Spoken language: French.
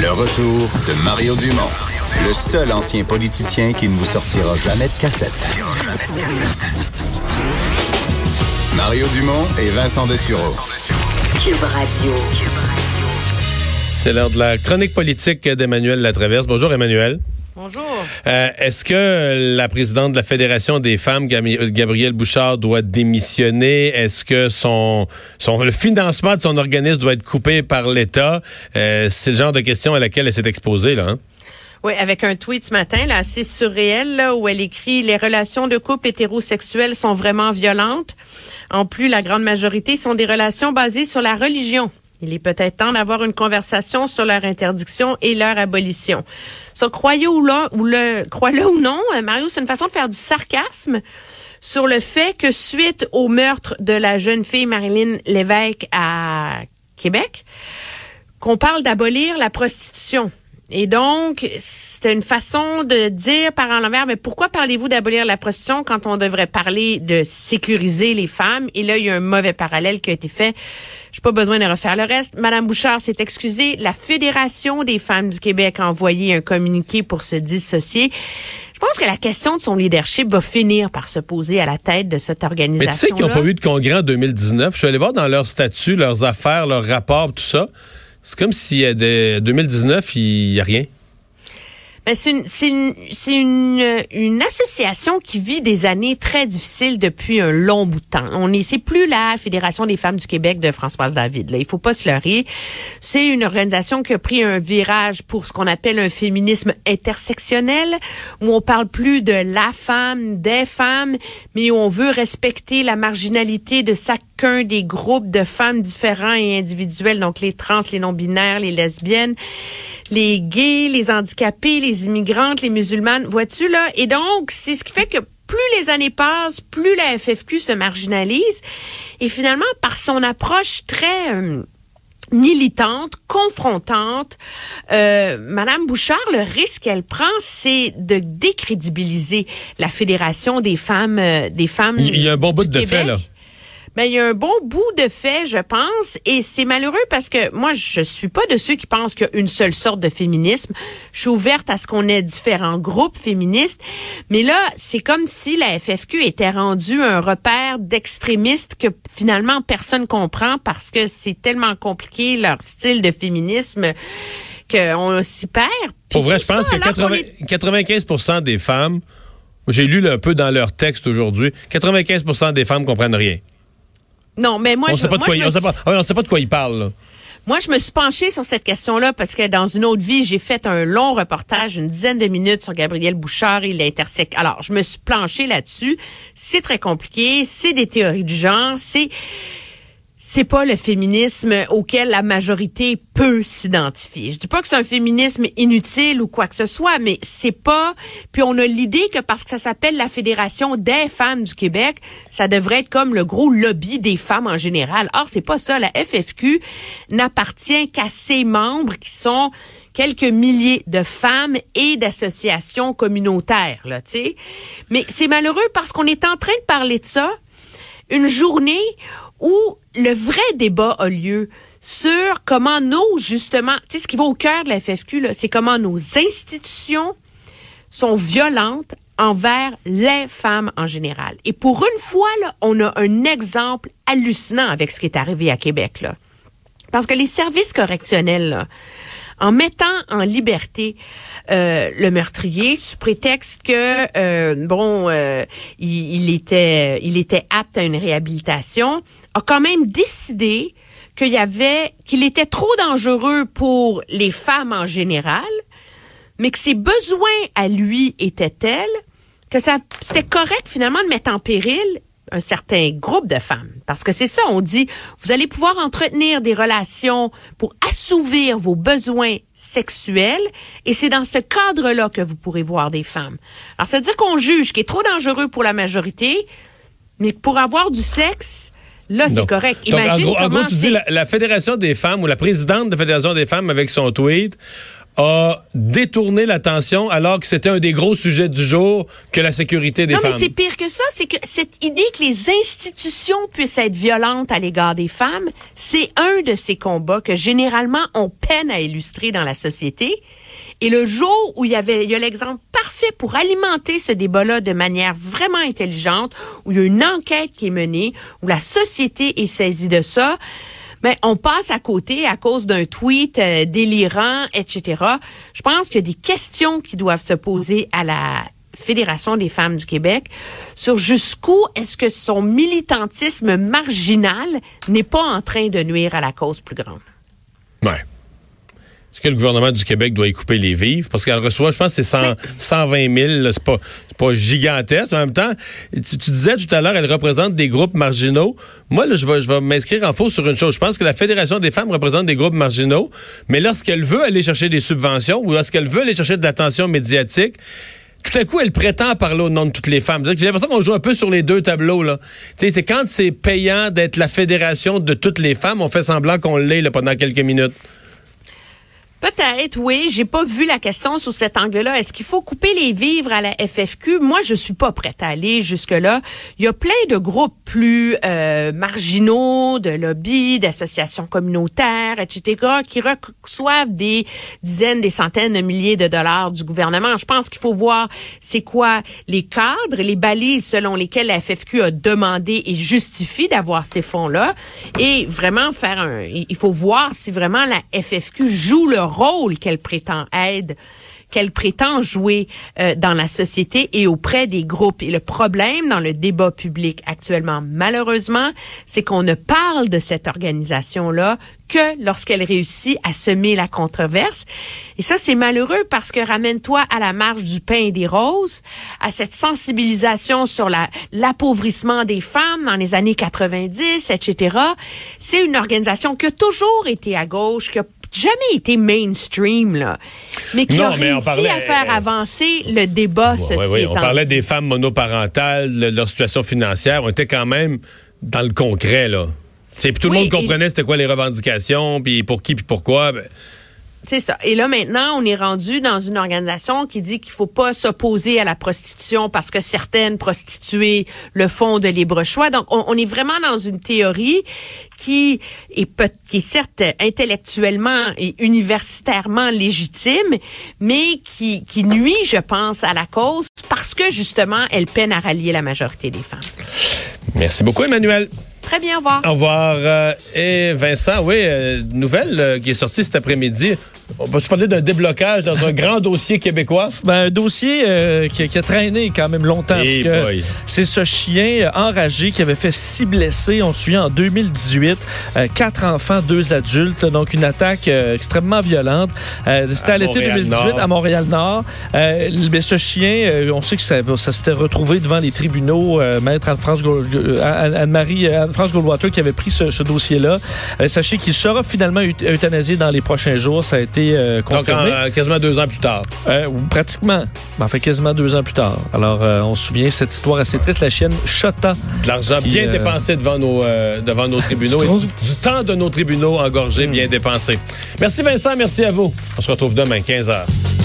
Le retour de Mario Dumont, le seul ancien politicien qui ne vous sortira jamais de cassette. Mario Dumont et Vincent Dessureau. Cube Radio. C'est l'heure de la chronique politique d'Emmanuel Latraverse. Bonjour Emmanuel. Bonjour. Euh, Est-ce que la présidente de la Fédération des femmes, Gab- Gabrielle Bouchard, doit démissionner? Est-ce que son, son le financement de son organisme doit être coupé par l'État? Euh, C'est le genre de question à laquelle elle s'est exposée, là. hein? Oui, avec un tweet ce matin, là, assez surréel, là, où elle écrit Les relations de couple hétérosexuels sont vraiment violentes. En plus, la grande majorité sont des relations basées sur la religion. Il est peut-être temps d'avoir une conversation sur leur interdiction et leur abolition. Ça, croyez le, crois-le ou non, euh, Mario, c'est une façon de faire du sarcasme sur le fait que suite au meurtre de la jeune fille Marilyn Lévesque à Québec, qu'on parle d'abolir la prostitution. Et donc, c'était une façon de dire par en l'envers, mais pourquoi parlez-vous d'abolir la prostitution quand on devrait parler de sécuriser les femmes? Et là, il y a un mauvais parallèle qui a été fait. J'ai pas besoin de refaire le reste. Madame Bouchard s'est excusée. La Fédération des femmes du Québec a envoyé un communiqué pour se dissocier. Je pense que la question de son leadership va finir par se poser à la tête de cette organisation. Mais tu sais qu'ils n'ont pas eu de congrès en 2019. Je suis allé voir dans leurs statuts, leurs affaires, leurs rapports, tout ça. C'est comme si euh, de 2019, il n'y a rien. Ben, c'est une, une, une, euh, une association qui vit des années très difficiles depuis un long bout de temps. On est, c'est plus la Fédération des femmes du Québec de Françoise David. Là, il faut pas se leurrer. C'est une organisation qui a pris un virage pour ce qu'on appelle un féminisme intersectionnel, où on parle plus de la femme, des femmes, mais où on veut respecter la marginalité de chacun des groupes de femmes différents et individuels, donc les trans, les non-binaires, les lesbiennes les gays, les handicapés, les immigrantes, les musulmanes, vois-tu là? Et donc, c'est ce qui fait que plus les années passent, plus la FFQ se marginalise. Et finalement, par son approche très euh, militante, confrontante, euh, Madame Bouchard, le risque qu'elle prend, c'est de décrédibiliser la Fédération des femmes, euh, des femmes. Il y a un bon bout de fait, Québec. là. Ben, il y a un bon bout de fait, je pense, et c'est malheureux parce que moi, je suis pas de ceux qui pensent qu'il y a une seule sorte de féminisme. Je suis ouverte à ce qu'on ait différents groupes féministes, mais là, c'est comme si la FFQ était rendue un repère d'extrémistes que finalement personne comprend parce que c'est tellement compliqué leur style de féminisme qu'on s'y perd. Pour vrai, je pense ça, que alors qu'on 80 est- 95% des femmes, j'ai lu un peu dans leur texte aujourd'hui, 95% des femmes comprennent rien. Non, mais moi, on je, sait pas quoi, suis- pas, ah sait pas de là. Moi, je me suis penchée sur cette question-là parce que dans une autre vie, j'ai fait un long reportage, une dizaine de minutes sur Gabriel Bouchard et l'intersect. Alors, je me suis planchée là-dessus. C'est très compliqué. C'est des théories du genre. C'est c'est pas le féminisme auquel la majorité peut s'identifier. Je dis pas que c'est un féminisme inutile ou quoi que ce soit, mais c'est pas. Puis on a l'idée que parce que ça s'appelle la Fédération des femmes du Québec, ça devrait être comme le gros lobby des femmes en général. Or c'est pas ça. La FFQ n'appartient qu'à ses membres qui sont quelques milliers de femmes et d'associations communautaires, là, tu sais. Mais c'est malheureux parce qu'on est en train de parler de ça une journée où le vrai débat a lieu sur comment nos, justement, tu sais, ce qui va au cœur de la FFQ, c'est comment nos institutions sont violentes envers les femmes en général. Et pour une fois, là, on a un exemple hallucinant avec ce qui est arrivé à Québec, là. Parce que les services correctionnels, là, en mettant en liberté euh, le meurtrier sous prétexte que euh, bon euh, il, il était il était apte à une réhabilitation a quand même décidé qu'il y avait qu'il était trop dangereux pour les femmes en général mais que ses besoins à lui étaient tels que ça c'était correct finalement de mettre en péril un certain groupe de femmes. Parce que c'est ça, on dit, vous allez pouvoir entretenir des relations pour assouvir vos besoins sexuels, et c'est dans ce cadre-là que vous pourrez voir des femmes. Alors, ça veut dire qu'on juge qui est trop dangereux pour la majorité, mais pour avoir du sexe, là, c'est correct. Donc, en Imagine gros, en gros, tu dis la, la Fédération des femmes ou la présidente de la Fédération des femmes avec son tweet a détourné l'attention alors que c'était un des gros sujets du jour que la sécurité des non, femmes. mais c'est pire que ça, c'est que cette idée que les institutions puissent être violentes à l'égard des femmes, c'est un de ces combats que généralement on peine à illustrer dans la société. Et le jour où il y avait, il y a l'exemple parfait pour alimenter ce débat-là de manière vraiment intelligente, où il y a une enquête qui est menée, où la société est saisie de ça, mais on passe à côté à cause d'un tweet euh, délirant, etc. Je pense qu'il y a des questions qui doivent se poser à la Fédération des femmes du Québec sur jusqu'où est-ce que son militantisme marginal n'est pas en train de nuire à la cause plus grande. Ouais. Est-ce que le gouvernement du Québec doit y couper les vivres? Parce qu'elle reçoit, je pense, c'est 100 120 000. C'est pas, c'est pas gigantesque. En même temps, tu, tu disais tout à l'heure, elle représente des groupes marginaux. Moi, là, je vais, je vais m'inscrire en faux sur une chose. Je pense que la Fédération des femmes représente des groupes marginaux, mais lorsqu'elle veut aller chercher des subventions ou lorsqu'elle veut aller chercher de l'attention médiatique, tout à coup, elle prétend parler au nom de toutes les femmes. J'ai l'impression qu'on joue un peu sur les deux tableaux. là. Tu sais, C'est quand c'est payant d'être la fédération de toutes les femmes, on fait semblant qu'on l'est pendant quelques minutes. Peut-être, oui. J'ai pas vu la question sous cet angle-là. Est-ce qu'il faut couper les vivres à la FFQ? Moi, je suis pas prête à aller jusque-là. Il y a plein de groupes plus euh, marginaux, de lobbies, d'associations communautaires, etc., qui reçoivent des dizaines, des centaines de milliers de dollars du gouvernement. Je pense qu'il faut voir c'est quoi les cadres, les balises selon lesquelles la FFQ a demandé et justifie d'avoir ces fonds-là, et vraiment faire un. Il faut voir si vraiment la FFQ joue le rôle qu'elle prétend aide qu'elle prétend jouer euh, dans la société et auprès des groupes. Et le problème dans le débat public actuellement, malheureusement, c'est qu'on ne parle de cette organisation-là que lorsqu'elle réussit à semer la controverse. Et ça, c'est malheureux parce que ramène-toi à la marche du pain et des roses, à cette sensibilisation sur la, l'appauvrissement des femmes dans les années 90, etc. C'est une organisation qui a toujours été à gauche, qui a jamais été mainstream, là, mais qui Non, a mais réussi parlait- à faire avancer le débat, Ouais, ouais, ouais. On parlait des femmes monoparentales, le- leur situation financière. On était quand même dans le concret, là. C'est- puis tout le monde comprenait c'était quoi les revendications, puis pour qui, puis pourquoi. Ben, C'est ça. Et là, maintenant, on est rendu dans une organisation qui dit qu'il faut pas s'opposer à la prostitution parce que certaines prostituées le font de libre choix. Donc, on, est vraiment dans une théorie qui est, qui est certes intellectuellement et universitairement légitime, mais qui, qui nuit, je pense, à la cause parce que, justement, elle peine à rallier la majorité des femmes. merci beaucoup, Emmanuel. Très bien, au revoir. Au revoir. Euh, et Vincent, oui, euh, nouvelle euh, qui est sortie cet après-midi. On va se parler d'un déblocage dans un grand dossier québécois? Ben, un dossier euh, qui, qui a traîné quand même longtemps. Eh c'est ce chien enragé qui avait fait six blessés. On se souvient en 2018, euh, quatre enfants, deux adultes. Donc une attaque euh, extrêmement violente. Euh, C'était À à, l'été Montréal 2018 Nord. à Montréal-Nord. Euh, mais ce chien, euh, on sait que ça, ça s'était retrouvé devant les tribunaux. Euh, Maître Anne-France euh, Anne- Anne-France Goldwater qui avait pris ce, ce dossier-là. Euh, sachez qu'il sera finalement eut- euthanasié dans les prochains jours. Ça a été euh, Donc, en, confirmé. euh, quasiment deux ans plus tard. Pratiquement. Ben, en fait, quasiment deux ans plus tard. Alors, on se souvient cette histoire assez triste. La chienne Chota. De l'argent bien dépensé devant nos, devant nos tribunaux et du, du temps de nos tribunaux engorgés bien dépensé. Merci Vincent, merci à vous. On se retrouve demain, 15h.